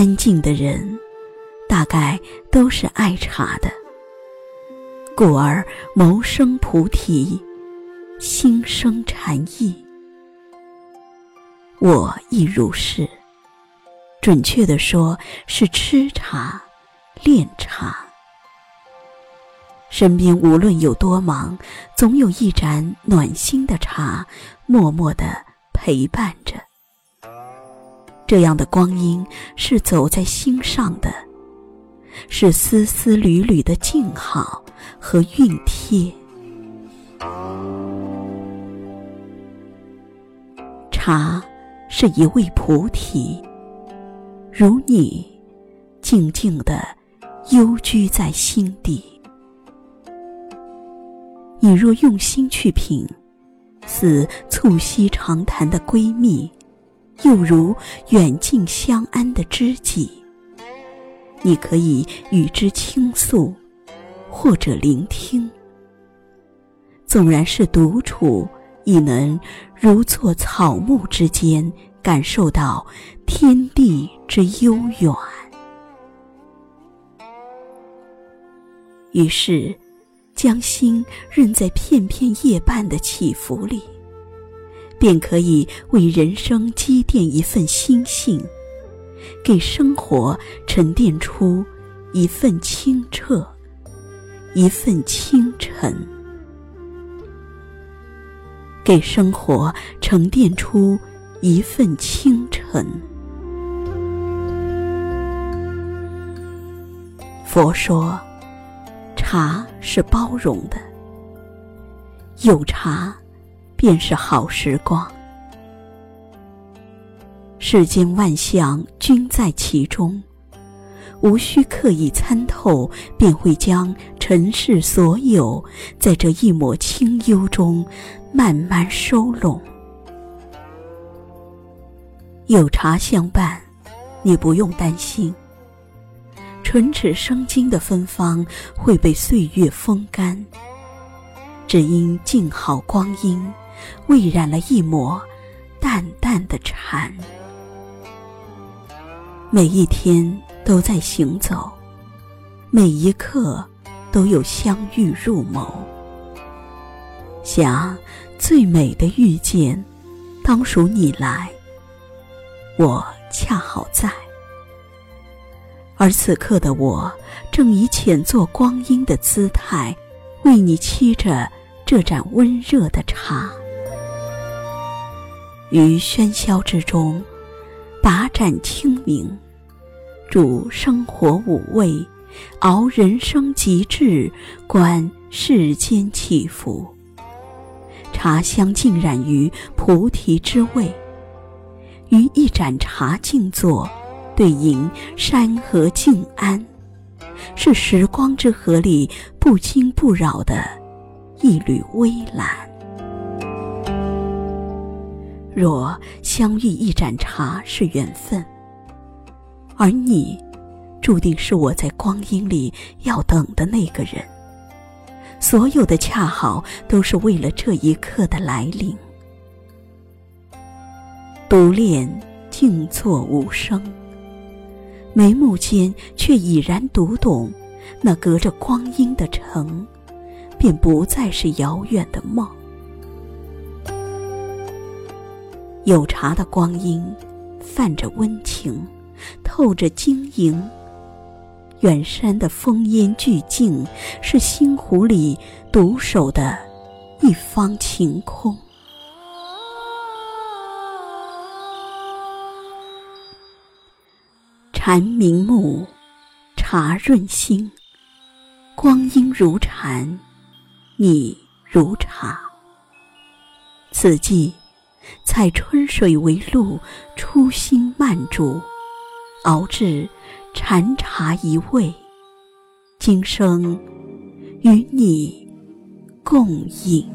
安静的人，大概都是爱茶的，故而谋生菩提，心生禅意。我亦如是。准确的说，是吃茶、练茶。身边无论有多忙，总有一盏暖心的茶，默默的陪伴着。这样的光阴是走在心上的，是丝丝缕缕的静好和熨帖。茶是一位菩提，如你，静静的幽居在心底。你若用心去品，似促膝长谈的闺蜜。又如远近相安的知己，你可以与之倾诉，或者聆听。纵然是独处，亦能如坐草木之间，感受到天地之悠远。于是，将心润在片片叶瓣的起伏里。便可以为人生积淀一份心性，给生活沉淀出一份清澈，一份清晨，给生活沉淀出一份清晨。佛说，茶是包容的，有茶。便是好时光。世间万象均在其中，无需刻意参透，便会将尘世所有，在这一抹清幽中慢慢收拢。有茶相伴，你不用担心，唇齿生津的芬芳会被岁月风干，只因静好光阴。未染了一抹淡淡的禅，每一天都在行走，每一刻都有相遇入眸。想最美的遇见，当属你来，我恰好在，而此刻的我正以浅作光阴的姿态，为你沏着这盏温热的茶。于喧嚣之中，把盏清明，煮生活五味，熬人生极致，观世间起伏。茶香浸染于菩提之味，于一盏茶静坐，对迎山河静安，是时光之河里不惊不扰的一缕微澜。若相遇一盏茶是缘分，而你，注定是我在光阴里要等的那个人。所有的恰好，都是为了这一刻的来临。独恋静坐无声，眉目间却已然读懂，那隔着光阴的城，便不再是遥远的梦。有茶的光阴，泛着温情，透着晶莹。远山的风烟俱静，是星湖里独守的一方晴空。禅明目，茶润心。光阴如禅，你如茶。此际。采春水为露初心慢煮熬制禅茶一味。今生与你共饮。